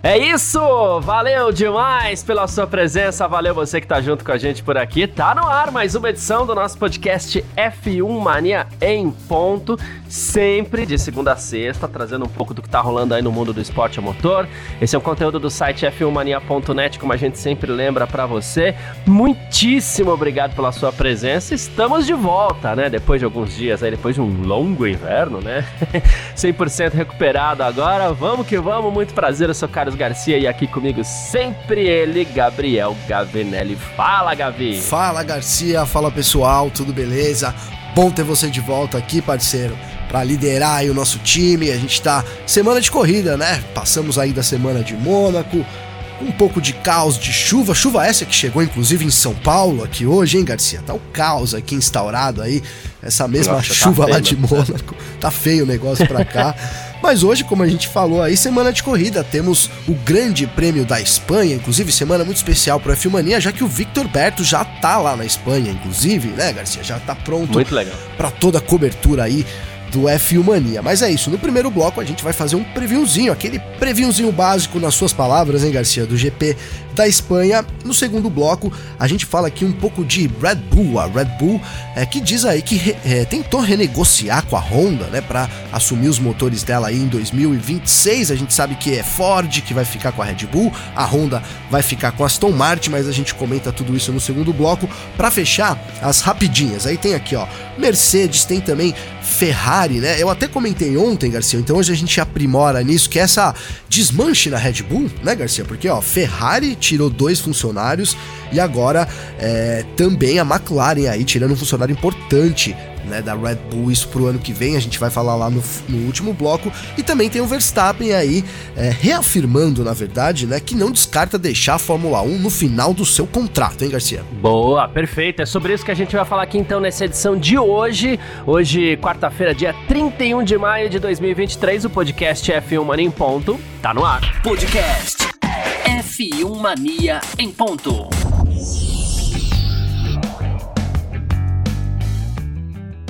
É isso! Valeu demais pela sua presença, valeu você que tá junto com a gente por aqui. Tá no ar mais uma edição do nosso podcast F1 Mania em ponto, sempre de segunda a sexta, trazendo um pouco do que tá rolando aí no mundo do esporte a motor. Esse é um conteúdo do site f1mania.net, como a gente sempre lembra para você. Muitíssimo obrigado pela sua presença. Estamos de volta, né? Depois de alguns dias aí, depois de um longo inverno, né? 100% recuperado agora. Vamos que vamos, muito prazer, eu sou Carlos Garcia e aqui comigo sempre ele, Gabriel Gavinelli. Fala, Gavi! Fala, Garcia, fala pessoal, tudo beleza? Bom ter você de volta aqui, parceiro, para liderar aí o nosso time. A gente tá semana de corrida, né? Passamos aí da semana de Mônaco, um pouco de caos de chuva, chuva essa que chegou inclusive em São Paulo aqui hoje, hein, Garcia? Tá o caos aqui instaurado aí, essa mesma Nossa, tá chuva tá lá de Mônaco. Tá feio o negócio pra cá. Mas hoje, como a gente falou aí, semana de corrida, temos o Grande Prêmio da Espanha, inclusive semana muito especial para a Filmania, já que o Victor Berto já tá lá na Espanha, inclusive, né, Garcia? Já tá pronto para toda a cobertura aí do F1 Mania. Mas é isso, no primeiro bloco a gente vai fazer um previewzinho, aquele previewzinho básico nas suas palavras, hein, Garcia, do GP da Espanha. No segundo bloco, a gente fala aqui um pouco de Red Bull, a Red Bull é, que diz aí que re, é, tentou renegociar com a Honda, né, para assumir os motores dela aí em 2026. A gente sabe que é Ford que vai ficar com a Red Bull, a Honda vai ficar com a Aston Martin, mas a gente comenta tudo isso no segundo bloco. Para fechar, as rapidinhas. Aí tem aqui, ó, Mercedes, tem também Ferrari, né? Eu até comentei ontem, Garcia, então hoje a gente aprimora nisso, que é essa desmanche na Red Bull, né, Garcia? Porque, ó, Ferrari tirou dois funcionários e agora é, também a McLaren aí tirando um funcionário importante né, da Red Bull, isso pro ano que vem, a gente vai falar lá no, no último bloco. E também tem o Verstappen aí, é, reafirmando, na verdade, né, que não descarta deixar a Fórmula 1 no final do seu contrato, hein, Garcia? Boa, perfeito. É sobre isso que a gente vai falar aqui então nessa edição de hoje. Hoje, quarta-feira, dia 31 de maio de 2023, o podcast F1 Mania em Ponto tá no ar. Podcast F1 Mania em Ponto.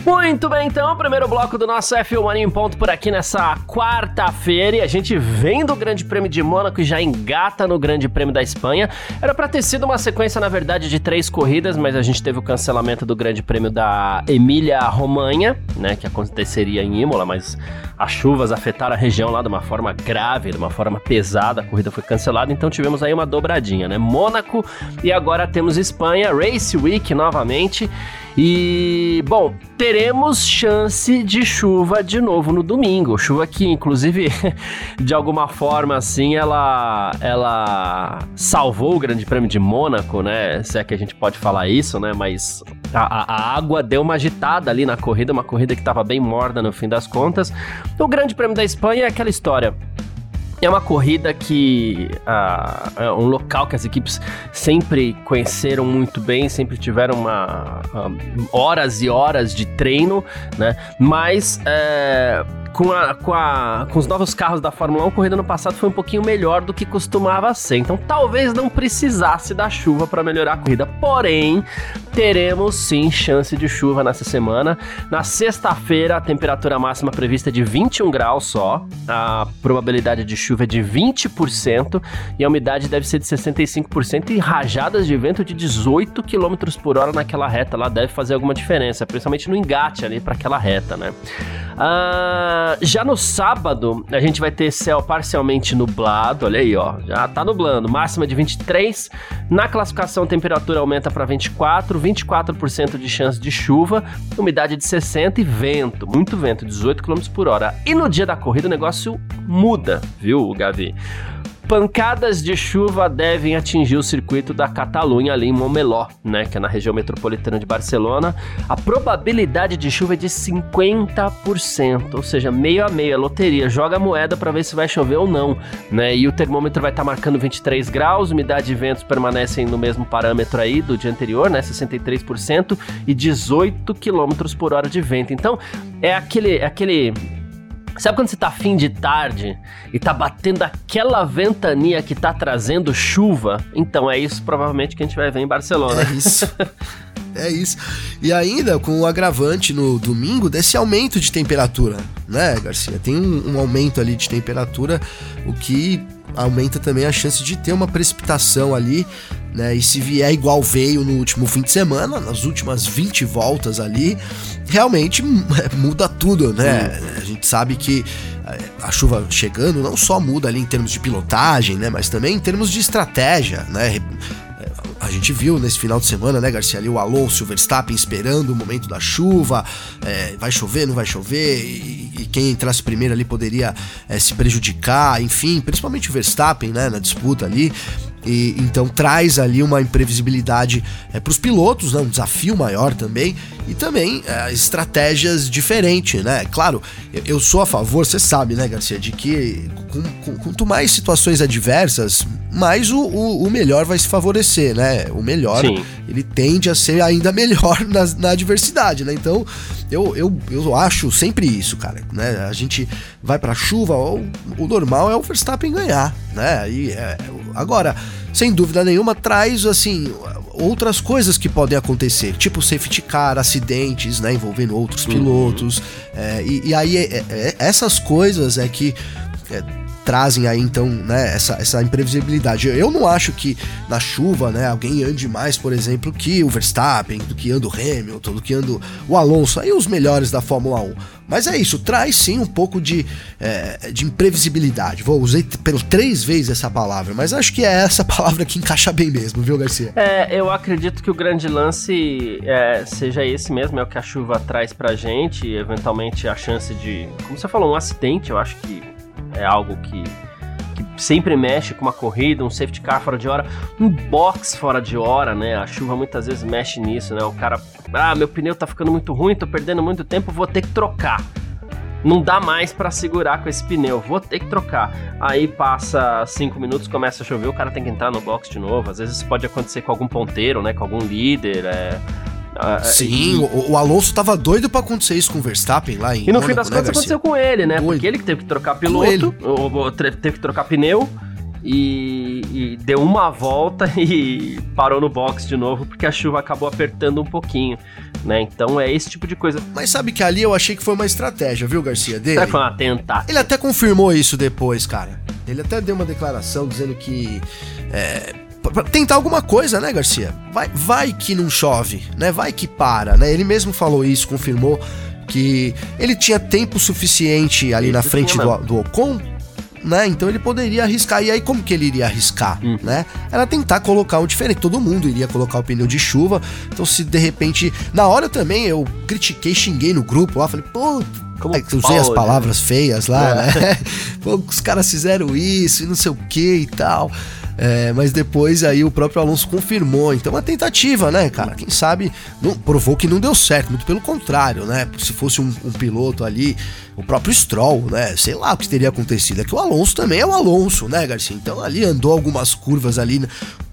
Muito bem, então, primeiro bloco do nosso F1 Mania em ponto por aqui nessa quarta-feira e a gente vem do Grande Prêmio de Mônaco e já engata no Grande Prêmio da Espanha. Era para ter sido uma sequência, na verdade, de três corridas, mas a gente teve o cancelamento do Grande Prêmio da Emília-Romanha, né, que aconteceria em Imola, mas as chuvas afetaram a região lá de uma forma grave, de uma forma pesada, a corrida foi cancelada, então tivemos aí uma dobradinha, né? Mônaco e agora temos Espanha, Race Week novamente. E, bom, teremos chance de chuva de novo no domingo. Chuva que, inclusive, de alguma forma, assim, ela, ela salvou o Grande Prêmio de Mônaco, né? Se é que a gente pode falar isso, né? Mas a, a água deu uma agitada ali na corrida, uma corrida que estava bem morna no fim das contas. O Grande Prêmio da Espanha é aquela história. É uma corrida que é um local que as equipes sempre conheceram muito bem, sempre tiveram uma, horas e horas de treino, né? Mas uh, com, a, com, a, com os novos carros da Fórmula 1, a corrida no passado foi um pouquinho melhor do que costumava ser. Então talvez não precisasse da chuva para melhorar a corrida. Porém, teremos sim chance de chuva nessa semana. Na sexta-feira, a temperatura máxima prevista é de 21 graus só. A probabilidade de chuva é de 20% e a umidade deve ser de 65% e rajadas de vento de 18 km por hora naquela reta lá deve fazer alguma diferença, principalmente no engate ali para aquela reta, né? Ah, já no sábado, a gente vai ter céu parcialmente nublado, olha aí, ó, já tá nublando, máxima de 23. Na classificação, a temperatura aumenta para 24, 24% de chance de chuva, umidade de 60 e vento, muito vento, 18 km por hora. E no dia da corrida o negócio muda, viu, Gavi? Pancadas de chuva devem atingir o circuito da Catalunha ali em Montmeló, né, que é na região metropolitana de Barcelona. A probabilidade de chuva é de 50%, ou seja, meio a meio, é loteria. Joga a moeda para ver se vai chover ou não, né? E o termômetro vai estar tá marcando 23 graus, umidade de ventos permanecem no mesmo parâmetro aí do dia anterior, né, 63% e 18 km por hora de vento. Então, é aquele é aquele Sabe quando você tá fim de tarde e tá batendo aquela ventania que tá trazendo chuva? Então é isso provavelmente que a gente vai ver em Barcelona. É isso. é isso. E ainda com o agravante no domingo desse aumento de temperatura, né, Garcia? Tem um, um aumento ali de temperatura, o que aumenta também a chance de ter uma precipitação ali, né? E se vier igual veio no último fim de semana, nas últimas 20 voltas ali, realmente muda tudo, né? A gente sabe que eh, a chuva chegando não só muda ali em termos de pilotagem, né? Mas também em termos de estratégia, né? A gente viu nesse final de semana, né, Garcia, ali o Alonso o Verstappen esperando o momento da chuva, é, vai chover, não vai chover, e, e quem entrasse primeiro ali poderia é, se prejudicar, enfim, principalmente o Verstappen, né, na disputa ali. E, então traz ali uma imprevisibilidade é, para os pilotos, né, um desafio maior também, e também é, estratégias diferentes, né? Claro, eu, eu, sou a favor, você sabe, né, Garcia, de que com, com, quanto mais situações adversas, mais o, o, o, melhor vai se favorecer, né? O melhor, Sim. ele tende a ser ainda melhor na, na adversidade, né? Então, eu, eu, eu acho sempre isso, cara, né? A gente vai pra chuva, o, o normal é o Verstappen ganhar, né? E, é, agora, sem dúvida nenhuma, traz, assim, outras coisas que podem acontecer, tipo safety car, acidentes, né, envolvendo outros uhum. pilotos. É, e, e, aí, é, é, essas coisas é que é, trazem aí então, né, essa, essa imprevisibilidade. Eu não acho que na chuva, né, alguém ande mais, por exemplo, que o Verstappen, do que anda o Hamilton, do que anda o Alonso, aí os melhores da Fórmula 1. Mas é isso, traz sim um pouco de, é, de imprevisibilidade. Vou usei pelo três vezes essa palavra, mas acho que é essa palavra que encaixa bem mesmo, viu, Garcia? É, eu acredito que o grande lance é, seja esse mesmo, é o que a chuva traz pra gente, eventualmente a chance de, como você falou, um acidente, eu acho que é algo que, que sempre mexe com uma corrida, um safety car fora de hora, um box fora de hora, né? A chuva muitas vezes mexe nisso, né? O cara, ah, meu pneu tá ficando muito ruim, tô perdendo muito tempo, vou ter que trocar. Não dá mais para segurar com esse pneu, vou ter que trocar. Aí passa cinco minutos, começa a chover, o cara tem que entrar no box de novo. Às vezes pode acontecer com algum ponteiro, né? Com algum líder. É ah, Sim, e... o, o, Alonso tava doido para acontecer isso com o Verstappen lá em E no Mônaco, fim das né, contas aconteceu com ele, né? Doido. Porque ele que teve que trocar piloto, ou, ou, teve que trocar pneu. E, e, deu uma volta e parou no box de novo porque a chuva acabou apertando um pouquinho, né? Então é esse tipo de coisa. Mas sabe que ali eu achei que foi uma estratégia, viu, Garcia? Dele. Será foi uma tentativa? Ele até confirmou isso depois, cara. Ele até deu uma declaração dizendo que é, pra tentar alguma coisa, né, Garcia? Vai, vai que não chove, né? Vai que para, né? Ele mesmo falou isso, confirmou que ele tinha tempo suficiente ali na frente do, do Ocon né? Então ele poderia arriscar. E aí, como que ele iria arriscar, hum. né? Era tentar colocar o diferente. Todo mundo iria colocar o pneu de chuva. Então, se de repente. Na hora também eu critiquei, xinguei no grupo lá, falei, pô. Como é, usei as palavras né? feias lá, é. né? Pô, os caras fizeram isso e não sei o que e tal. É, mas depois aí o próprio Alonso confirmou. Então, uma tentativa, né, cara? Quem sabe não, provou que não deu certo. Muito pelo contrário, né? Se fosse um, um, piloto ali, o próprio Stroll, né? Sei lá o que teria acontecido. É que o Alonso também é o Alonso, né, Garcia? Então, ali andou algumas curvas ali,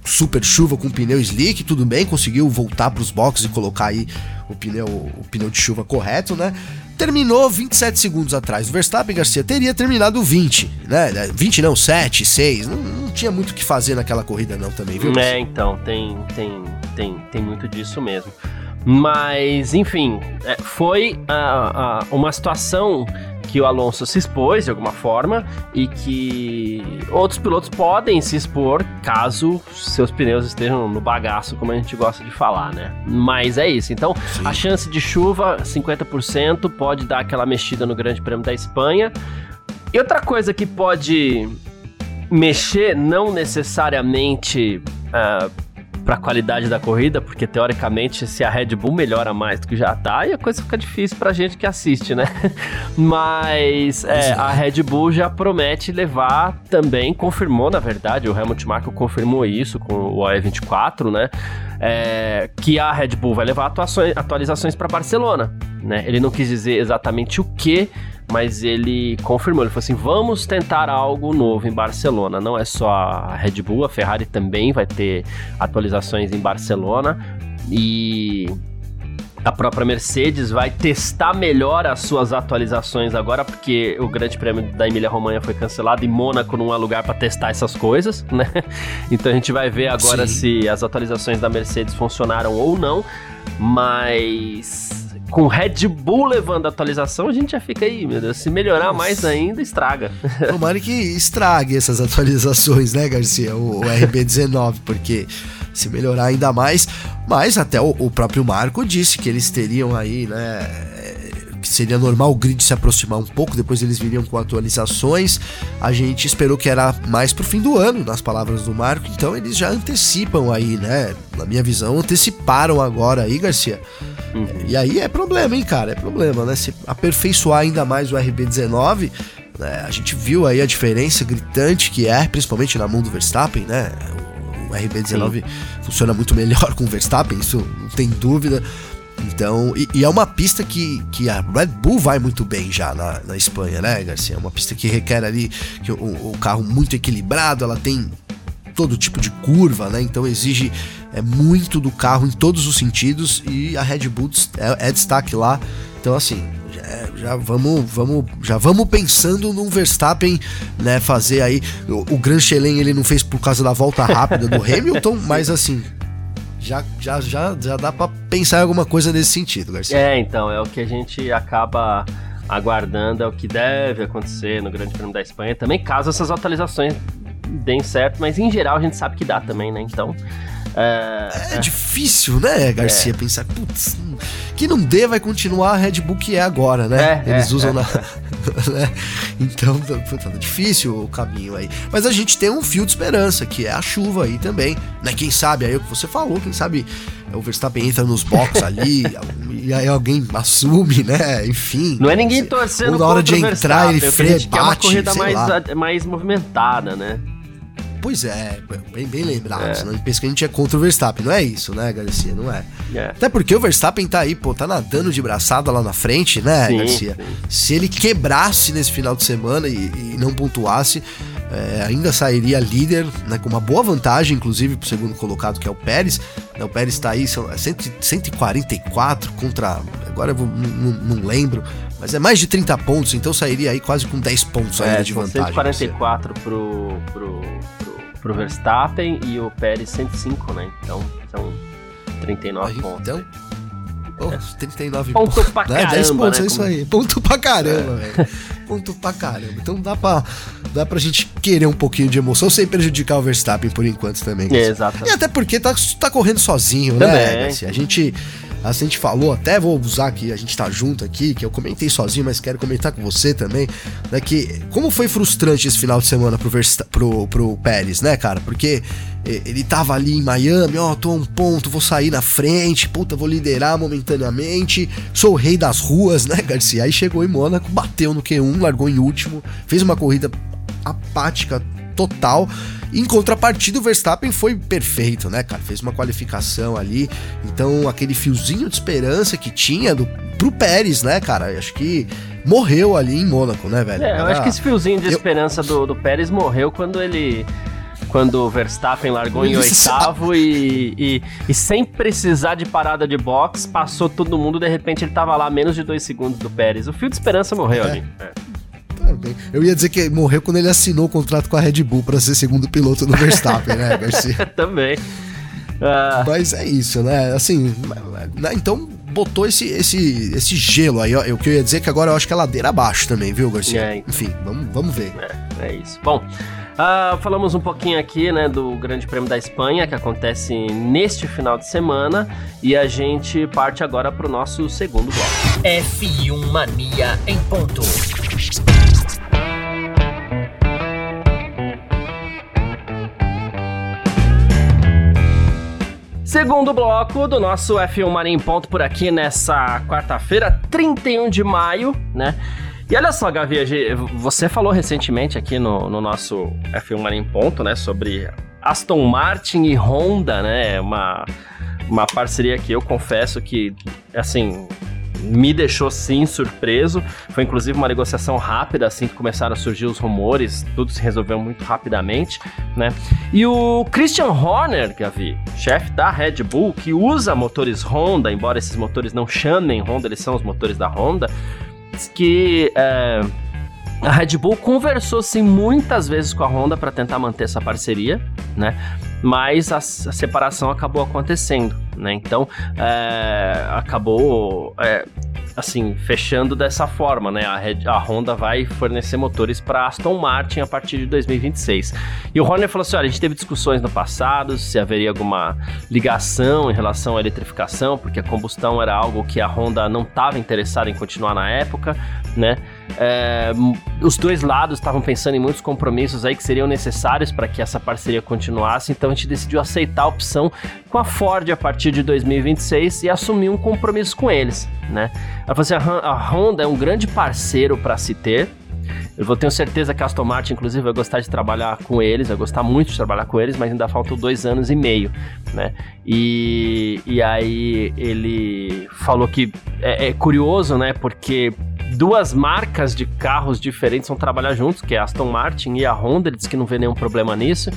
super chuva com pneu slick, tudo bem, conseguiu voltar para os boxes e colocar aí o pneu, o pneu de chuva correto, né? terminou 27 segundos atrás. O Verstappen Garcia teria terminado 20, né? 20 não, 7, 6. Não, não tinha muito o que fazer naquela corrida não também, viu? É, então, tem, tem, tem, tem muito disso mesmo. Mas, enfim, é, foi uh, uh, uma situação que o Alonso se expôs de alguma forma e que outros pilotos podem se expor caso seus pneus estejam no bagaço, como a gente gosta de falar, né? Mas é isso. Então, Sim. a chance de chuva, 50%, pode dar aquela mexida no Grande Prêmio da Espanha. E outra coisa que pode mexer, não necessariamente uh, para a qualidade da corrida, porque teoricamente se a Red Bull melhora mais do que já tá, aí a coisa fica difícil pra gente que assiste, né? Mas é, a Red Bull já promete levar também, confirmou na verdade, o Helmut Marko confirmou isso com o OE24, né? É, que a Red Bull vai levar atualizações para Barcelona, né? Ele não quis dizer exatamente o que, mas ele confirmou, ele falou assim, vamos tentar algo novo em Barcelona, não é só a Red Bull, a Ferrari também vai ter atualizações em Barcelona, e a própria Mercedes vai testar melhor as suas atualizações agora, porque o Grande Prêmio da Emília-Romanha foi cancelado e Mônaco não é lugar para testar essas coisas, né? Então a gente vai ver agora Sim. se as atualizações da Mercedes funcionaram ou não, mas com Red Bull levando a atualização, a gente já fica aí, meu Deus. Se melhorar Nossa. mais ainda, estraga. Tomara que estrague essas atualizações, né, Garcia? O, o RB19, porque se melhorar ainda mais. Mas até o, o próprio Marco disse que eles teriam aí, né? que seria normal o grid se aproximar um pouco, depois eles viriam com atualizações. A gente esperou que era mais pro fim do ano, nas palavras do Marco, então eles já antecipam aí, né? Na minha visão, anteciparam agora aí, Garcia. Uhum. E aí é problema, hein, cara? É problema, né? Se aperfeiçoar ainda mais o RB19, né? a gente viu aí a diferença gritante que é, principalmente na mão do Verstappen, né? O RB19 Sim. funciona muito melhor com o Verstappen, isso não tem dúvida. Então, e, e, é uma pista que, que a Red Bull vai muito bem já na, na Espanha, né, Garcia? É uma pista que requer ali que o, o carro muito equilibrado, ela tem todo tipo de curva, né? Então exige é, muito do carro em todos os sentidos e a Red Bull é, é destaque lá. Então, assim, já, já, vamos, vamos, já vamos pensando num Verstappen, né? Fazer aí. O, o Grand Chelem ele não fez por causa da volta rápida do Hamilton, mas assim, já, já, já, já dá para pensar em alguma coisa nesse sentido, Garcia. É, então, é o que a gente acaba aguardando, é o que deve acontecer no Grande Prêmio da Espanha também, caso essas atualizações deem certo, mas em geral a gente sabe que dá também, né? Então. É, é, é difícil, né, Garcia, é. pensar, putz, que não dê vai continuar a Red Bull que é agora, né? É, Eles é, usam é. na. né? Então, tá difícil o caminho aí. Mas a gente tem um fio de esperança, que é a chuva aí também, né? Quem sabe, aí o que você falou, quem sabe o Verstappen entra nos boxes ali e aí alguém assume, né? Enfim. Não é ninguém torcendo Ou na hora de entrar ele freia, bate, é uma corrida mais, mais movimentada, né? Pois é, bem, bem lembrado. É. Senão pensa que a gente é contra o Verstappen. Não é isso, né, Garcia? Não é. é. Até porque o Verstappen tá aí, pô, tá nadando de braçada lá na frente, né, sim, Garcia? Sim. Se ele quebrasse nesse final de semana e, e não pontuasse, é, ainda sairia líder, né, com uma boa vantagem, inclusive, pro segundo colocado, que é o Pérez. Né, o Pérez tá aí, são 144 é contra. Agora eu vou, não, não, lembro, mas é mais de 30 pontos, então sairia aí quase com 10 pontos é, de vantagem. 144 pro, pro, pro Verstappen e o Pérez 105, né? Então são 39 aí, pontos. Então, oh, 39 pontos. Ponto pra né? caramba, 10 pontos, né? é isso aí. Ponto pra caramba, é. velho. Ponto pra caramba. Então dá pra, dá pra gente querer um pouquinho de emoção sem prejudicar o Verstappen por enquanto também. É, exato. E até porque tá, tá correndo sozinho, né, também. né? Assim, a gente a gente falou, até vou usar que a gente tá junto aqui, que eu comentei sozinho, mas quero comentar com você também, né? Que como foi frustrante esse final de semana pro, Versta pro, pro Pérez, né, cara? Porque ele tava ali em Miami, ó, oh, tô a um ponto, vou sair na frente, puta, vou liderar momentaneamente, sou o rei das ruas, né, Garcia? Aí chegou em Mônaco, bateu no Q1, largou em último, fez uma corrida apática total. Em contrapartida, o Verstappen foi perfeito, né, cara? Fez uma qualificação ali. Então, aquele fiozinho de esperança que tinha do, pro Pérez, né, cara? Acho que morreu ali em Mônaco, né, velho? É, eu acho que esse fiozinho de eu... esperança do, do Pérez morreu quando ele quando o Verstappen largou em oitavo e, e, e, sem precisar de parada de box, passou todo mundo, de repente ele tava lá menos de dois segundos do Pérez. O fio de esperança morreu é. ali. É. Eu ia dizer que morreu quando ele assinou o contrato com a Red Bull para ser segundo piloto do Verstappen, né, Garcia? Também. Ah. Mas é isso, né? Assim, né? então botou esse, esse, esse gelo aí. Ó. O que eu ia dizer é que agora eu acho que é ladeira abaixo também, viu, Garcia? É, então. Enfim, vamos, vamos ver. É, é isso. Bom. Uh, falamos um pouquinho aqui, né, do Grande Prêmio da Espanha, que acontece neste final de semana, e a gente parte agora para o nosso segundo bloco. F1 Mania em ponto. Segundo bloco do nosso F1 Mania em Ponto por aqui nessa quarta-feira, 31 de maio, né? E olha só, Gavi, você falou recentemente aqui no, no nosso F1 Mania em Ponto, né, sobre Aston Martin e Honda, né? Uma, uma parceria que eu confesso que, assim, me deixou sim surpreso. Foi inclusive uma negociação rápida, assim que começaram a surgir os rumores, tudo se resolveu muito rapidamente, né? E o Christian Horner, Gavi, chefe da Red Bull, que usa motores Honda, embora esses motores não chamem Honda, eles são os motores da Honda, que é, a Red Bull conversou sim muitas vezes com a Honda para tentar manter essa parceria, né? Mas a, a separação acabou acontecendo, né? Então é, acabou é, assim, fechando dessa forma, né? A, Red, a Honda vai fornecer motores para Aston Martin a partir de 2026. E o Horner falou assim: olha, a gente teve discussões no passado se haveria alguma ligação em relação à eletrificação, porque a combustão era algo que a Honda não estava interessada em continuar na época, né? É, os dois lados estavam pensando em muitos compromissos aí que seriam necessários para que essa parceria continuasse, então a gente decidiu aceitar a opção com a Ford a partir de 2026 e assumir um compromisso com eles, né? Ela falou assim: a Honda é um grande parceiro para se ter. Eu vou ter certeza que a Aston Martin, inclusive, vai gostar de trabalhar com eles, vai gostar muito de trabalhar com eles, mas ainda faltam dois anos e meio, né? E, e aí ele falou que é, é curioso, né? Porque duas marcas de carros diferentes vão trabalhar juntos, que é a Aston Martin e a Honda. Ele disse que não vê nenhum problema nisso.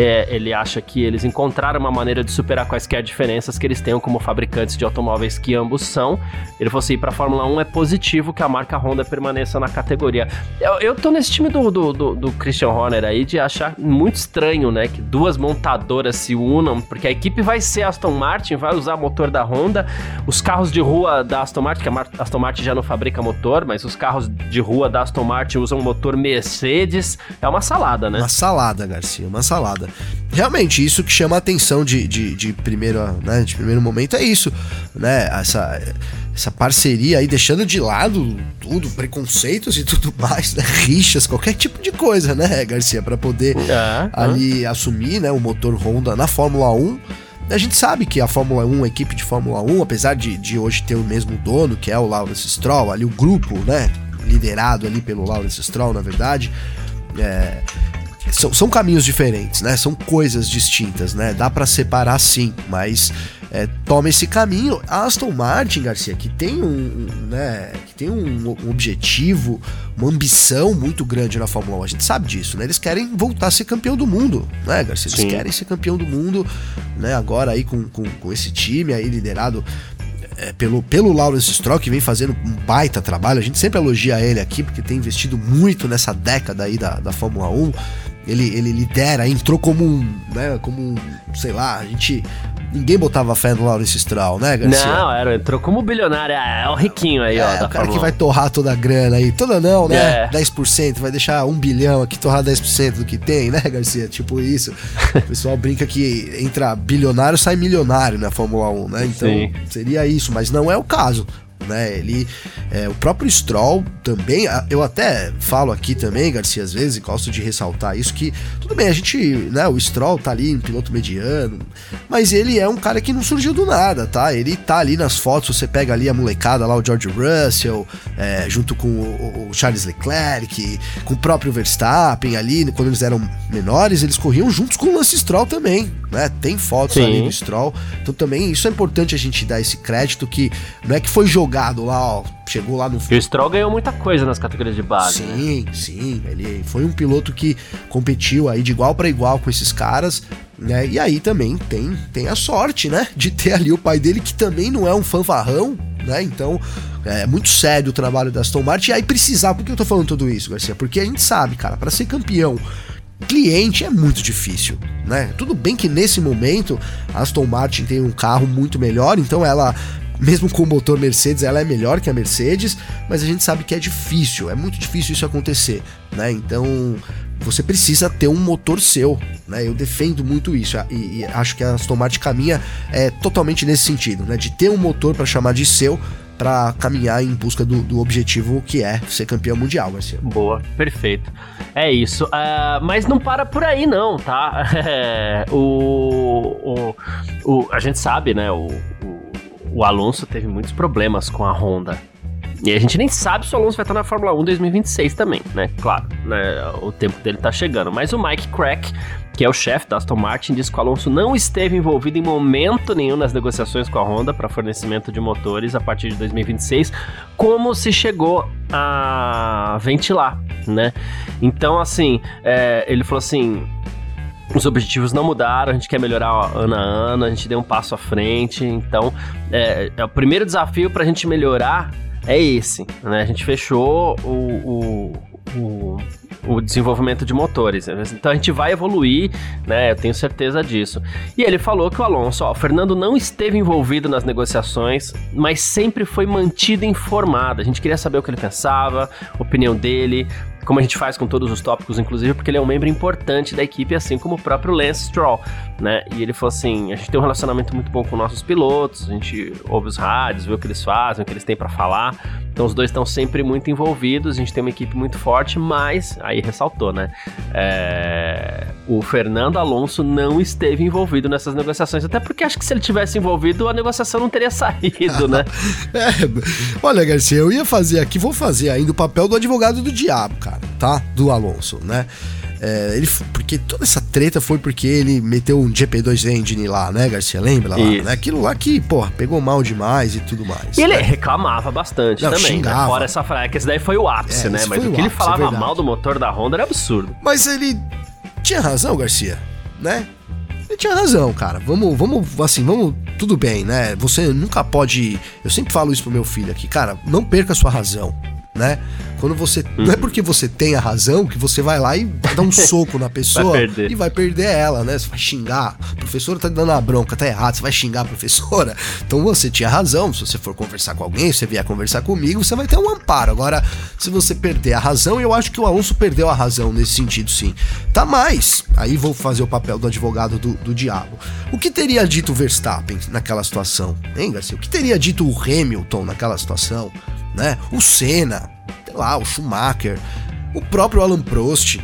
É, ele acha que eles encontraram uma maneira de superar quaisquer diferenças que eles tenham como fabricantes de automóveis que ambos são. Ele falou assim: para a Fórmula 1 é positivo que a marca Honda permaneça na categoria. Eu, eu tô nesse time do, do, do, do, Christian Horner aí de achar muito estranho, né? Que duas montadoras se unam, porque a equipe vai ser Aston Martin, vai usar motor da Honda. Os carros de rua da Aston Martin, que a Aston Martin já não fabrica motor, mas os carros de rua da Aston Martin usam motor Mercedes. É uma salada, né? Uma salada, Garcia, uma salada. Realmente, isso que chama a atenção de, de, de, primeiro, né, de primeiro momento é isso, né? Essa, essa parceria aí, deixando de lado tudo, preconceitos e tudo mais, né? Rixas, qualquer tipo de coisa, né, Garcia? para poder é, ali é. assumir né, o motor Honda na Fórmula 1. A gente sabe que a Fórmula 1, a equipe de Fórmula 1, apesar de, de hoje ter o mesmo dono, que é o Lawrence Stroll, ali o grupo, né? Liderado ali pelo Lawrence Stroll, na verdade. É, são, são caminhos diferentes, né? São coisas distintas, né? Dá para separar sim, mas é, toma esse caminho. A Aston Martin, Garcia, que tem um, né, que tem um, um, objetivo, uma ambição muito grande na Fórmula 1, a gente sabe disso, né? Eles querem voltar a ser campeão do mundo, né, Garcia? Eles Sim. querem ser campeão do mundo, né? Agora aí com, com, com esse time aí liderado é, pelo, pelo Lawrence Stroll, que vem fazendo um baita trabalho. A gente sempre elogia ele aqui, porque tem investido muito nessa década aí da, da Fórmula 1 ele, ele lidera, entrou como um, né, como um, sei lá, a gente ninguém botava fé no Lawrence Stroll, né, Garcia? Não, era, entrou como bilionário, é, é o riquinho aí, é, ó. o cara Fórmula que vai torrar toda a grana aí, toda não, né? É. 10%, vai deixar um bilhão aqui, torrar 10% do que tem, né, Garcia? Tipo isso. O pessoal brinca que entra bilionário, sai milionário na Fórmula 1, né? Então, Sim. seria isso, mas não é o caso né? Ele, é, o próprio Stroll também, eu até falo aqui também, Garcia, às vezes, gosto de ressaltar isso, que tudo bem, a gente, né, o Stroll tá ali, um piloto mediano, mas ele é um cara que não surgiu do nada, tá? Ele tá ali nas fotos, você pega ali a molecada lá, o George Russell, é, junto com o, o, Charles Leclerc, com o próprio Verstappen ali, quando eles eram menores, eles corriam juntos com o Lance Stroll também, né? Tem fotos Sim. ali do Stroll, então também isso é importante a gente dar esse crédito que não é que foi jogado jogado lá, ó. Chegou lá no. E o Stroll ganhou muita coisa nas categorias de base. Sim, né? sim. Ele foi um piloto que competiu aí de igual para igual com esses caras. Né? E aí também tem, tem a sorte, né? De ter ali o pai dele, que também não é um fanfarrão, né? Então, é muito sério o trabalho da Aston Martin. E aí precisar, por que eu tô falando tudo isso, Garcia? Porque a gente sabe, cara, para ser campeão cliente é muito difícil, né? Tudo bem que nesse momento a Aston Martin tem um carro muito melhor, então ela mesmo com o motor Mercedes, ela é melhor que a Mercedes, mas a gente sabe que é difícil, é muito difícil isso acontecer, né? Então você precisa ter um motor seu, né? Eu defendo muito isso e, e acho que a Aston Martin caminha é, totalmente nesse sentido, né? De ter um motor para chamar de seu para caminhar em busca do, do, objetivo que é ser campeão mundial, Garcia. Boa, perfeito. É isso. Uh, mas não para por aí, não, tá? É, o, o, o, a gente sabe, né? O, o, o Alonso teve muitos problemas com a Honda. E a gente nem sabe se o Alonso vai estar na Fórmula 1 2026 também, né? Claro, né? o tempo dele tá chegando. Mas o Mike Crack, que é o chefe da Aston Martin, disse que o Alonso não esteve envolvido em momento nenhum nas negociações com a Honda para fornecimento de motores a partir de 2026, como se chegou a ventilar, né? Então, assim, é, ele falou assim os objetivos não mudaram, a gente quer melhorar ano a ano, a gente deu um passo à frente. Então, é, é o primeiro desafio para a gente melhorar é esse. Né? A gente fechou o, o, o, o, desenvolvimento de motores. Então a gente vai evoluir, né? Eu tenho certeza disso. E ele falou que o Alonso, ó, o Fernando não esteve envolvido nas negociações, mas sempre foi mantido informado. A gente queria saber o que ele pensava, a opinião dele como a gente faz com todos os tópicos, inclusive, porque ele é um membro importante da equipe, assim como o próprio Lance Stroll, né? E ele falou assim: a gente tem um relacionamento muito bom com nossos pilotos, a gente ouve os rádios, vê o que eles fazem, o que eles têm para falar. Então os dois estão sempre muito envolvidos, a gente tem uma equipe muito forte, mas aí ressaltou, né? É... O Fernando Alonso não esteve envolvido nessas negociações, até porque acho que se ele tivesse envolvido, a negociação não teria saído, né? é, olha, Garcia, eu ia fazer aqui, vou fazer ainda o papel do advogado do diabo, cara, tá? Do Alonso, né? É, ele, porque toda essa treta foi porque ele meteu um GP2 Engine lá, né, Garcia? Lembra lá? Né? Aquilo lá que, porra, pegou mal demais e tudo mais. E ele né? reclamava bastante Não, também. Né? Xingava. Né? Fora essa frase, que esse daí foi o ápice, é, né? Mas o que ele falava é mal do motor da Honda era absurdo. Mas ele tinha razão, Garcia, né? Ele tinha razão, cara. Vamos, vamos, assim, vamos, tudo bem, né? Você nunca pode. Eu sempre falo isso pro meu filho aqui, cara, não perca a sua razão né? Quando você. Uhum. Não é porque você tem a razão que você vai lá e vai dar um soco na pessoa vai e vai perder ela, né? Você vai xingar. A professora tá dando a bronca, tá errado, você vai xingar a professora. Então você tinha razão. Se você for conversar com alguém, se você vier conversar comigo, você vai ter um amparo. Agora, se você perder a razão, eu acho que o Alonso perdeu a razão nesse sentido, sim. Tá mais. Aí vou fazer o papel do advogado do, do diabo. O que teria dito o Verstappen naquela situação? Hein, Garcia? O que teria dito o Hamilton naquela situação? Né? O Senna, sei lá, o Schumacher, o próprio Alan Prost,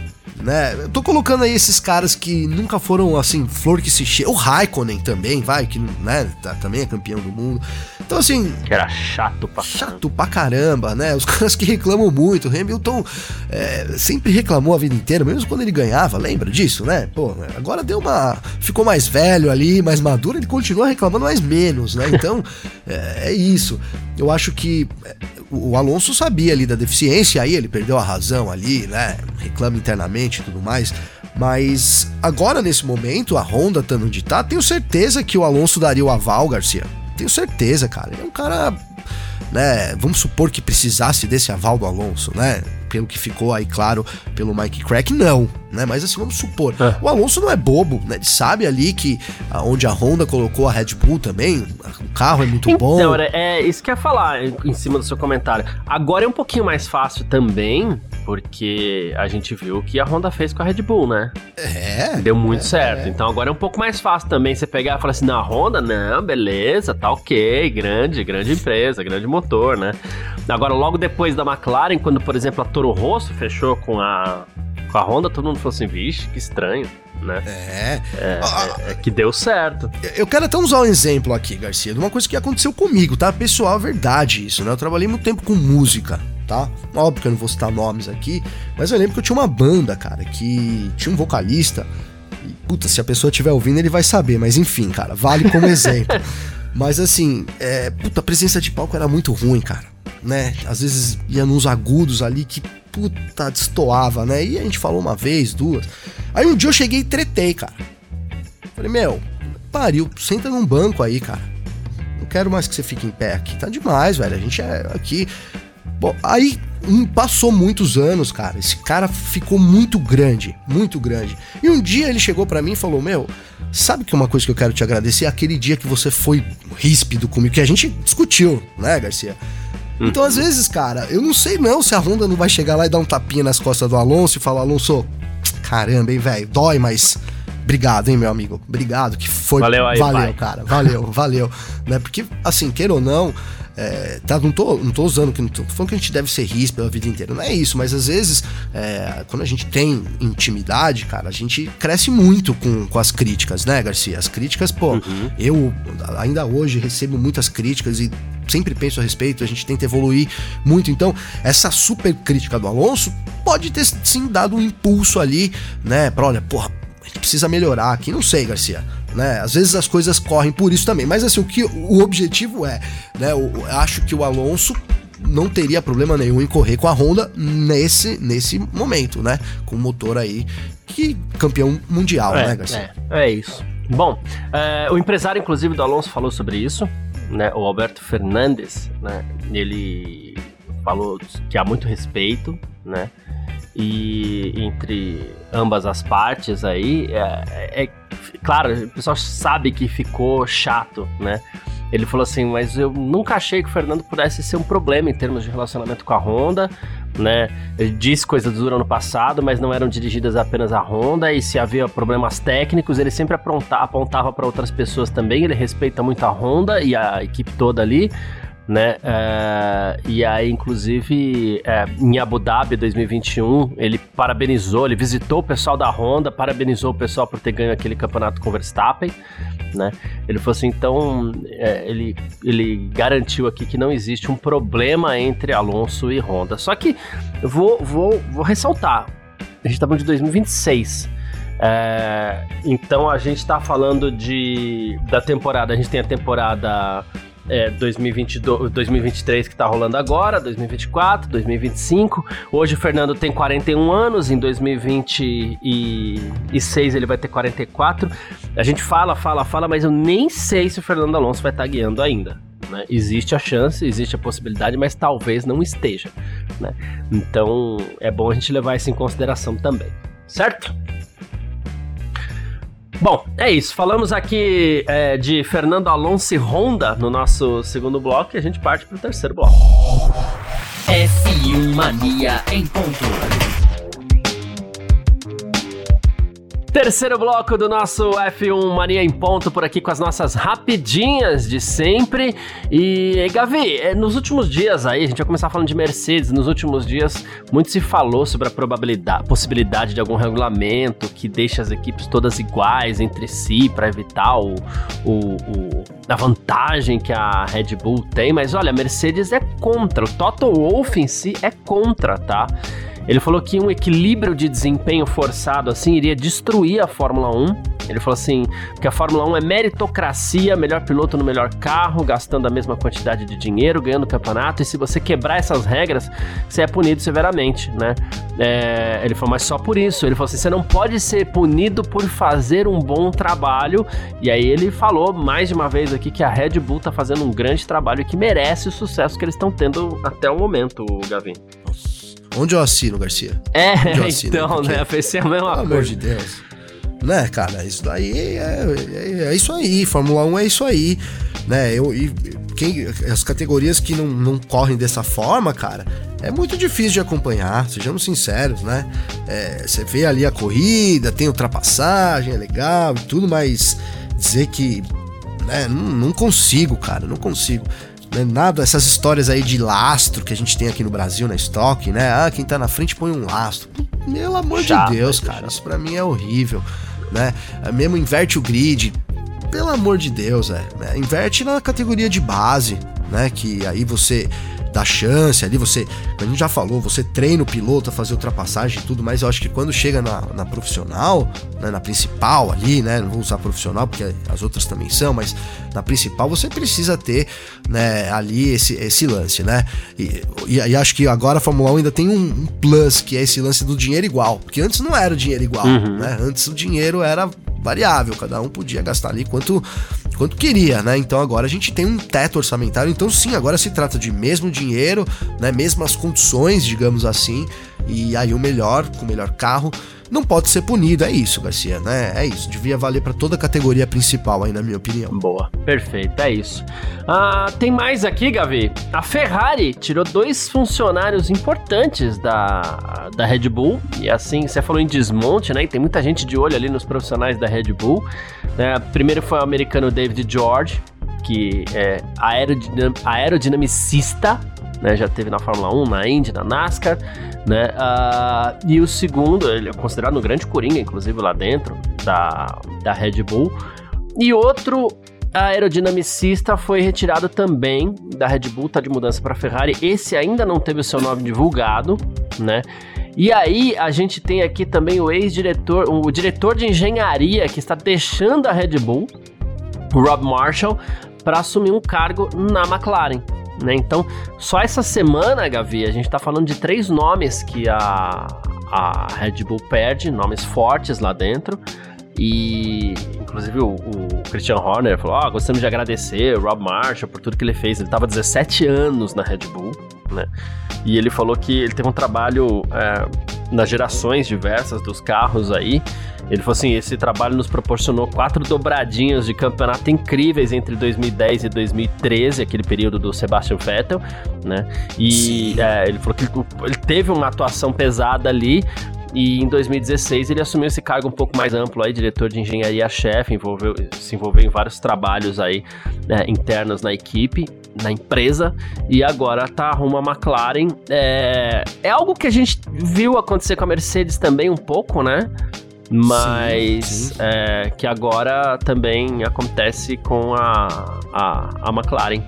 né? Eu tô colocando aí esses caras que nunca foram assim, flor que se cheia. O Raikkonen também, vai, que né, tá, também é campeão do mundo. Então, assim. Que era chato pra Chato pra caramba, né? Os caras que reclamam muito. O Hamilton é, sempre reclamou a vida inteira, mesmo quando ele ganhava, lembra disso, né? Pô, agora deu uma. Ficou mais velho ali, mais maduro, ele continua reclamando mais menos, né? Então, é, é isso. Eu acho que é, o Alonso sabia ali da deficiência, aí ele perdeu a razão ali, né? Reclama internamente e tudo mais. Mas agora, nesse momento, a Honda estando onde tá, tenho certeza que o Alonso daria o aval, Garcia. Tenho certeza, cara. Ele é um cara, né? Vamos supor que precisasse desse aval do Alonso, né? Pelo que ficou aí claro pelo Mike Crack, não, né? Mas assim, vamos supor. É. O Alonso não é bobo, né? Ele sabe ali que onde a Honda colocou a Red Bull também, o carro é muito então, bom. Então, é isso que eu ia falar em cima do seu comentário. Agora é um pouquinho mais fácil também, porque a gente viu o que a Honda fez com a Red Bull, né? É. Deu muito é, certo. É. Então agora é um pouco mais fácil também você pegar e falar assim: na Honda, não, beleza, tá ok, grande, grande empresa, grande motor, né? Agora, logo depois da McLaren, quando, por exemplo, a Toro Rosso fechou com a, com a Honda, todo mundo falou assim: vixe, que estranho. Né? É. É, ah, é, é, que deu certo. Eu quero até usar um exemplo aqui, Garcia, de uma coisa que aconteceu comigo, tá? Pessoal, é verdade isso, né? Eu trabalhei muito tempo com música tá? Óbvio que eu não vou citar nomes aqui, mas eu lembro que eu tinha uma banda, cara, que tinha um vocalista. E, puta, se a pessoa estiver ouvindo, ele vai saber, mas enfim, cara, vale como exemplo. mas assim, é, puta, a presença de palco era muito ruim, cara, né? Às vezes ia nos agudos ali que, puta, destoava, né? E a gente falou uma vez, duas. Aí um dia eu cheguei e tretei, cara. Falei, meu, pariu, senta num banco aí, cara. Não quero mais que você fique em pé aqui. Tá demais, velho. A gente é aqui. Bom, aí um, passou muitos anos, cara. Esse cara ficou muito grande, muito grande. E um dia ele chegou para mim e falou: Meu, sabe que uma coisa que eu quero te agradecer é aquele dia que você foi ríspido comigo, que a gente discutiu, né, Garcia? Então, às vezes, cara, eu não sei não se a Honda não vai chegar lá e dar um tapinha nas costas do Alonso e falar: Alonso, caramba, hein, velho, dói, mas. Obrigado, hein, meu amigo. Obrigado, que foi. Valeu aí, Valeu, pai. cara. Valeu, valeu. Né? Porque, assim, queira ou não, É, tá, não, tô, não tô usando que não tô, tô falando que a gente deve ser ríspido pela vida inteira. Não é isso, mas às vezes, é, quando a gente tem intimidade, cara, a gente cresce muito com, com as críticas, né, Garcia? As críticas, pô, uhum. eu ainda hoje recebo muitas críticas e sempre penso a respeito, a gente tenta evoluir muito. Então, essa super crítica do Alonso pode ter sim dado um impulso ali, né? Pra olha, porra, a gente precisa melhorar aqui. Não sei, Garcia né? Às vezes as coisas correm por isso também. Mas assim, o que o objetivo é, né? Eu acho que o Alonso não teria problema nenhum em correr com a Honda nesse, nesse momento, né? Com o motor aí que campeão mundial, é, né, Garcia? É, é isso. Bom, é, o empresário, inclusive, do Alonso falou sobre isso, né? O Alberto Fernandes, né? Ele falou que há muito respeito, né? E entre ambas as partes aí, é, é, é claro, o pessoal sabe que ficou chato, né? Ele falou assim, mas eu nunca achei que o Fernando pudesse ser um problema em termos de relacionamento com a Honda, né? Ele disse coisas duras no passado, mas não eram dirigidas apenas à Honda, e se havia problemas técnicos, ele sempre apontava para outras pessoas também. Ele respeita muito a Honda e a equipe toda ali, né? Uh, e aí, inclusive, uh, em Abu Dhabi 2021, ele parabenizou, ele visitou o pessoal da Honda, parabenizou o pessoal por ter ganho aquele campeonato com Verstappen, né? Ele falou assim, então, uh, ele, ele garantiu aqui que não existe um problema entre Alonso e Honda. Só que, vou, vou, vou ressaltar, a gente tá falando de 2026, é, então a gente está falando de da temporada. A gente tem a temporada é, 2022, 2023 que tá rolando agora, 2024, 2025. Hoje o Fernando tem 41 anos, em 2026 ele vai ter 44. A gente fala, fala, fala, mas eu nem sei se o Fernando Alonso vai estar tá guiando ainda. Né? Existe a chance, existe a possibilidade, mas talvez não esteja. Né? Então é bom a gente levar isso em consideração também, certo? Bom, é isso. Falamos aqui é, de Fernando Alonso e Honda no nosso segundo bloco e a gente parte para o terceiro bloco. F1 Mania em ponto. Terceiro bloco do nosso F1 Mania em Ponto por aqui com as nossas rapidinhas de sempre. E, Gavi, é, nos últimos dias aí, a gente vai começar falando de Mercedes. Nos últimos dias, muito se falou sobre a probabilidade, possibilidade de algum regulamento que deixe as equipes todas iguais entre si para evitar o, o, o, a vantagem que a Red Bull tem. Mas olha, a Mercedes é contra. O Toto Wolff em si é contra, tá? Ele falou que um equilíbrio de desempenho forçado assim iria destruir a Fórmula 1. Ele falou assim, que a Fórmula 1 é meritocracia, melhor piloto no melhor carro, gastando a mesma quantidade de dinheiro, ganhando o campeonato, e se você quebrar essas regras, você é punido severamente, né? É, ele falou, mas só por isso. Ele falou assim, você não pode ser punido por fazer um bom trabalho. E aí ele falou mais de uma vez aqui que a Red Bull tá fazendo um grande trabalho e que merece o sucesso que eles estão tendo até o momento, Gavin. Onde eu assino, Garcia? É, assino, então, porque... né? Pensei a mesma Pelo coisa. amor de Deus. Né, cara, isso daí é, é, é, isso aí. Fórmula 1 é isso aí. Né, eu, e quem, as categorias que não, não correm dessa forma, cara, é muito difícil de acompanhar, sejamos sinceros, né? É, você vê ali a corrida, tem ultrapassagem, é legal e tudo, mas dizer que. Né, não, não consigo, cara, não consigo né, nada, essas histórias aí de lastro que a gente tem aqui no Brasil na estoque, né? Ah, quem tá na frente põe um lastro. Pelo amor chato, de Deus, cara, chato. isso pra mim é horrível, né? É mesmo inverte o grid, pelo amor de Deus, é. Né? Inverte na categoria de base, né? Que aí você dá chance ali, você, a gente já falou, você treina o piloto a fazer ultrapassagem e tudo, mas eu acho que quando chega na, na profissional, né, na principal ali, né, não vou usar profissional porque as outras também são, mas na principal você precisa ter, né, ali esse, esse lance, né, e, e, e acho que agora a Fórmula 1 ainda tem um, um, plus, que é esse lance do dinheiro igual, porque antes não era o dinheiro igual, uhum. né, antes o dinheiro era variável, cada um podia gastar ali quanto quanto queria, né? Então agora a gente tem um teto orçamentário, então sim, agora se trata de mesmo dinheiro, né? Mesmas condições, digamos assim, e aí o melhor, com o melhor carro, não pode ser punido. É isso, Garcia, né? É isso. Devia valer para toda a categoria principal aí, na minha opinião. Boa, perfeito, é isso. Ah, tem mais aqui, Gavi. A Ferrari tirou dois funcionários importantes da, da Red Bull. E assim, você falou em desmonte, né? E tem muita gente de olho ali nos profissionais da Red Bull. É, primeiro foi o americano David George, que é aerodinam aerodinamicista, né? Já teve na Fórmula 1, na Indy, na NASCAR, né? Uh, e o segundo, ele é considerado um grande coringa, inclusive lá dentro da, da Red Bull. E outro aerodinamicista foi retirado também da Red Bull, tá de mudança para Ferrari. Esse ainda não teve o seu nome divulgado, né? E aí a gente tem aqui também o ex-diretor, o diretor de engenharia que está deixando a Red Bull, o Rob Marshall, para assumir um cargo na McLaren. Né? Então, só essa semana, Gavi, a gente está falando de três nomes que a, a Red Bull perde, nomes fortes lá dentro. E inclusive o, o Christian Horner falou: oh, gostamos de agradecer o Rob Marshall por tudo que ele fez. Ele estava 17 anos na Red Bull, né? E ele falou que ele teve um trabalho é, nas gerações diversas dos carros aí. Ele falou assim: esse trabalho nos proporcionou quatro dobradinhas de campeonato incríveis entre 2010 e 2013, aquele período do Sebastian Vettel, né? E é, ele falou que ele teve uma atuação pesada ali, e em 2016 ele assumiu esse cargo um pouco mais amplo aí, diretor de engenharia-chefe, envolveu, se envolveu em vários trabalhos aí né, internos na equipe, na empresa, e agora tá rumo a McLaren. É, é algo que a gente viu acontecer com a Mercedes também um pouco, né? Mas sim, sim. É, que agora também acontece com a, a, a McLaren.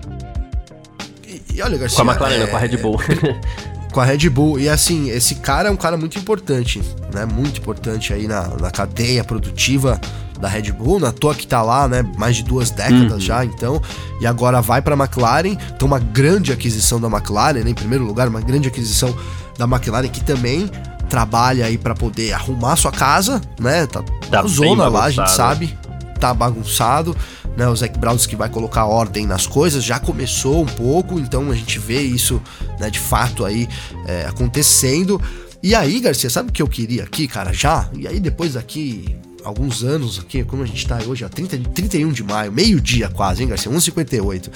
E, e olha, Garcia, com a McLaren, é... com a Red Bull. com a Red Bull. E assim, esse cara é um cara muito importante, né? Muito importante aí na, na cadeia produtiva da Red Bull, na toa que tá lá, né? Mais de duas décadas uhum. já, então. E agora vai pra McLaren. Então, uma grande aquisição da McLaren, né? Em primeiro lugar, uma grande aquisição da McLaren que também trabalha aí para poder arrumar sua casa, né? Tá, tá zona lá, a gente sabe. Tá bagunçado né, o Zac Brown que vai colocar ordem nas coisas, já começou um pouco, então a gente vê isso, né, de fato aí é, acontecendo. E aí, Garcia, sabe o que eu queria aqui, cara, já? E aí depois daqui alguns anos aqui, como a gente tá hoje, ó, 30, 31 de maio, meio-dia quase, hein, Garcia? 1h58.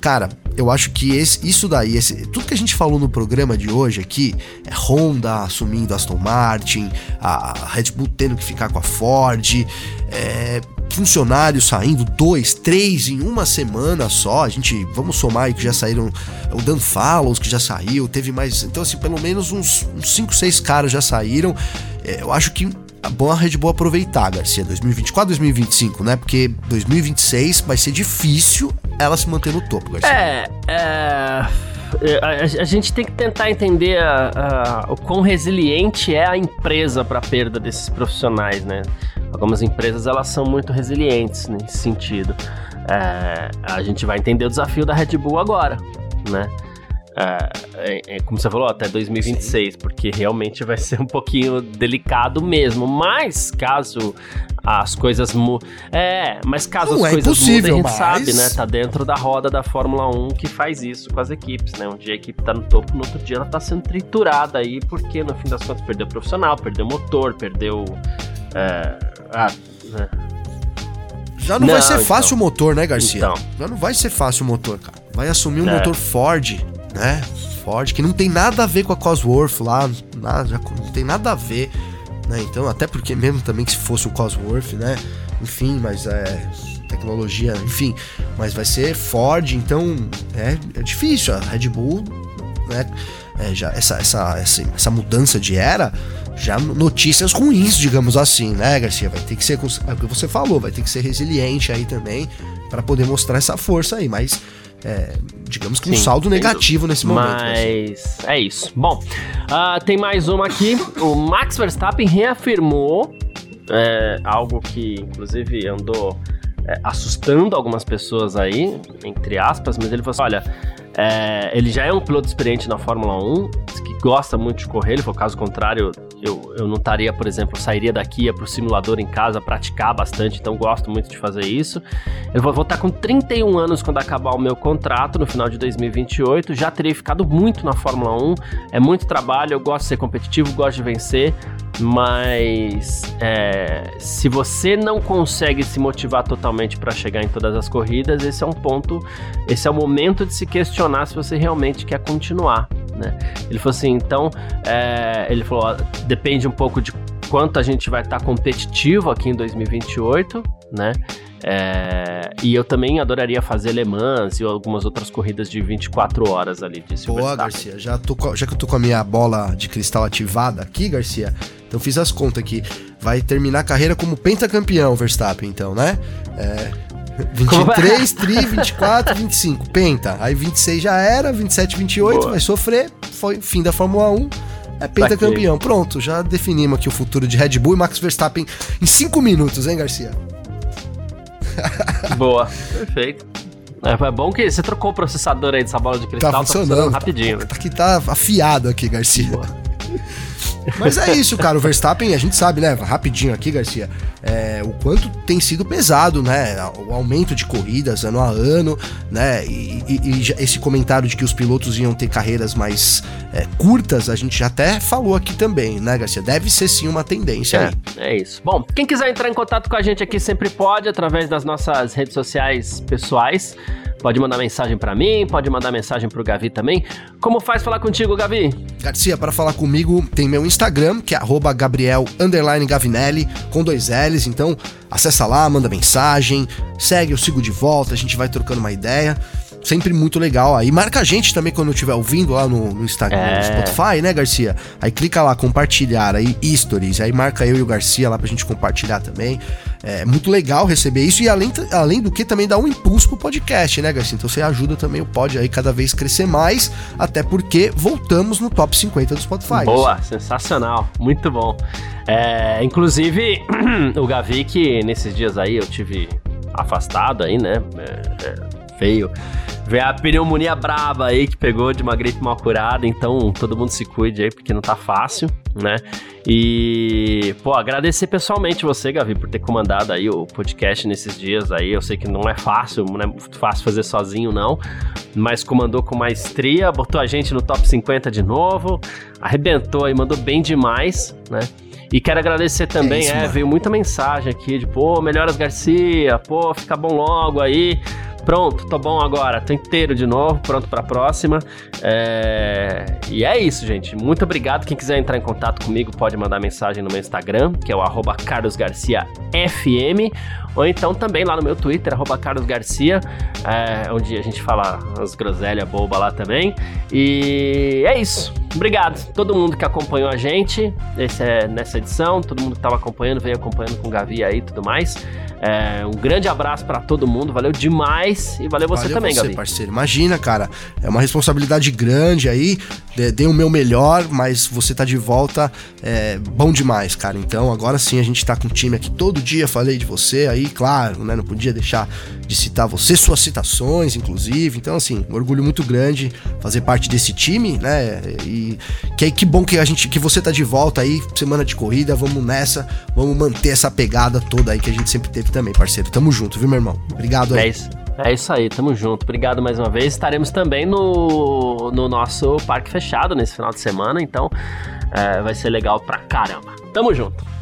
Cara, eu acho que esse, isso daí, esse, tudo que a gente falou no programa de hoje aqui, é Honda assumindo Aston Martin, a Red Bull tendo que ficar com a Ford, é, funcionários saindo, dois, três em uma semana só. A gente, vamos somar aí que já saíram, o Dan Fallows que já saiu, teve mais. Então, assim, pelo menos uns, uns cinco, seis caras já saíram. É, eu acho que é bom a Red Bull aproveitar, Garcia, 2024, 2025, né? Porque 2026 vai ser difícil ela se manter no topo, Garcia. É, é... A, a, gente tem que tentar entender a, a, o quão resiliente é a empresa para a perda desses profissionais, né? Algumas empresas elas são muito resilientes nesse sentido. É, a gente vai entender o desafio da Red Bull agora, né? É, é, é, como você falou, até 2026, Sim. porque realmente vai ser um pouquinho delicado mesmo. Mas caso as coisas. É, mas caso Não, as é coisas mudem, a gente mas... sabe, né? Tá dentro da roda da Fórmula 1 que faz isso com as equipes, né? Um dia a equipe tá no topo, no outro dia ela tá sendo triturada aí, porque no fim das contas perdeu profissional, perdeu motor, perdeu. É, ah, né? Já não, não, vai ser então. fácil o motor, né, Garcia? Então. Já não vai ser fácil o motor, cara. Vai assumir um é. motor Ford né? Ford, que não tem nada a ver com a Cosworth lá, nada, não tem nada a ver, né? Então, até porque mesmo também que se fosse o Cosworth, né? Enfim, mas é tecnologia, enfim, mas vai ser Ford, então é, é difícil. A Red Bull, né? É, já essa, essa, essa, essa mudança de era, já notícias ruins, digamos assim, né, Garcia? Vai ter que ser, é o que você falou, vai ter que ser resiliente aí também para poder mostrar essa força aí, mas é, digamos que um Sim, saldo negativo nesse momento. Né? Mas é isso. Bom, uh, tem mais uma aqui. O Max Verstappen reafirmou é, algo que, inclusive, andou é, assustando algumas pessoas aí, entre aspas, mas ele falou assim: olha, é, ele já é um piloto experiente na Fórmula 1, que gosta muito de correr. Ele falou: caso contrário, eu, eu não estaria, por exemplo, sairia daqui, ia pro simulador em casa, praticar bastante, então gosto muito de fazer isso. Eu vou voltar com 31 anos quando acabar o meu contrato, no final de 2028. Já teria ficado muito na Fórmula 1, é muito trabalho, eu gosto de ser competitivo, gosto de vencer, mas é, se você não consegue se motivar totalmente para chegar em todas as corridas, esse é um ponto, esse é o momento de se questionar se você realmente quer continuar. Né? Ele falou assim, então, é, ele falou, depende um pouco de quanto a gente vai estar tá competitivo aqui em 2028, né? É, e eu também adoraria fazer Le Mans e algumas outras corridas de 24 horas ali. Disse Boa, Garcia. Já, tô, já que eu tô com a minha bola de cristal ativada aqui, Garcia, então fiz as contas aqui. Vai terminar a carreira como pentacampeão, Verstappen, então, né? É, 23, tri, 24, 25, penta. Aí 26 já era, 27, 28, Boa. vai sofrer. Foi fim da Fórmula 1. É pentacampeão. Pronto, já definimos aqui o futuro de Red Bull e Max Verstappen em 5 minutos, hein, Garcia? Boa, perfeito. É, bom que você trocou o processador aí dessa bola de cristal, tá, tá funcionando, tá rapidinho. Tá, aqui tá afiado aqui, Garcia. Boa. Mas é isso, cara. O Verstappen, a gente sabe, né? Rapidinho aqui, Garcia. É, o quanto tem sido pesado, né? O aumento de corridas ano a ano, né? E, e, e esse comentário de que os pilotos iam ter carreiras mais é, curtas, a gente já até falou aqui também, né, Garcia? Deve ser sim uma tendência é, aí. É isso. Bom, quem quiser entrar em contato com a gente aqui sempre pode, através das nossas redes sociais pessoais. Pode mandar mensagem para mim, pode mandar mensagem pro Gavi também. Como faz falar contigo, Gavi? Garcia, para falar comigo tem meu Instagram, que é Gabriel Gavinelli, com dois L's. Então, acessa lá, manda mensagem, segue, eu sigo de volta, a gente vai trocando uma ideia sempre muito legal. Aí marca a gente também quando eu estiver ouvindo lá no, no Instagram, é. no Spotify, né, Garcia? Aí clica lá, compartilhar, aí stories, aí marca eu e o Garcia lá pra gente compartilhar também. É muito legal receber isso e além, além do que também dá um impulso pro podcast, né, Garcia? Então você ajuda também o pod aí cada vez crescer mais, até porque voltamos no top 50 do Spotify. Boa, sensacional, muito bom. É, inclusive, o Gavi que nesses dias aí eu tive afastado aí, né? É, é, feio. Vem a pneumonia braba aí que pegou de uma gripe mal curada, então todo mundo se cuide aí porque não tá fácil, né? E, pô, agradecer pessoalmente você, Gavi, por ter comandado aí o podcast nesses dias aí. Eu sei que não é fácil, não é fácil fazer sozinho, não, mas comandou com maestria, botou a gente no top 50 de novo, arrebentou aí, mandou bem demais, né? E quero agradecer também, é, isso, é veio muita mensagem aqui de, pô, melhoras Garcia, pô, fica bom logo aí. Pronto, tô bom agora, tô inteiro de novo, pronto pra próxima. É... E é isso, gente. Muito obrigado. Quem quiser entrar em contato comigo pode mandar mensagem no meu Instagram, que é o carlosgarciafm, ou então também lá no meu Twitter, carlosgarcia, é... onde a gente fala as groselhas boba lá também. E é isso. Obrigado todo mundo que acompanhou a gente é, nessa edição, todo mundo que estava acompanhando, veio acompanhando com o Gavi aí e tudo mais. É, um grande abraço para todo mundo, valeu demais e valeu você valeu também, você, Gabi. parceiro. Imagina, cara, é uma responsabilidade grande aí. Dei o meu melhor, mas você tá de volta, é bom demais, cara. Então agora sim a gente tá com o time aqui todo dia. Falei de você aí, claro, né? Não podia deixar de citar você, suas citações, inclusive. Então, assim, um orgulho muito grande fazer parte desse time, né? E que, que bom que a gente, que você tá de volta aí, semana de corrida. Vamos nessa, vamos manter essa pegada toda aí que a gente sempre teve também, parceiro. Tamo junto, viu, meu irmão? Obrigado aí. É isso. É isso aí, tamo junto. Obrigado mais uma vez. Estaremos também no, no nosso parque fechado nesse final de semana, então é, vai ser legal pra caramba. Tamo junto.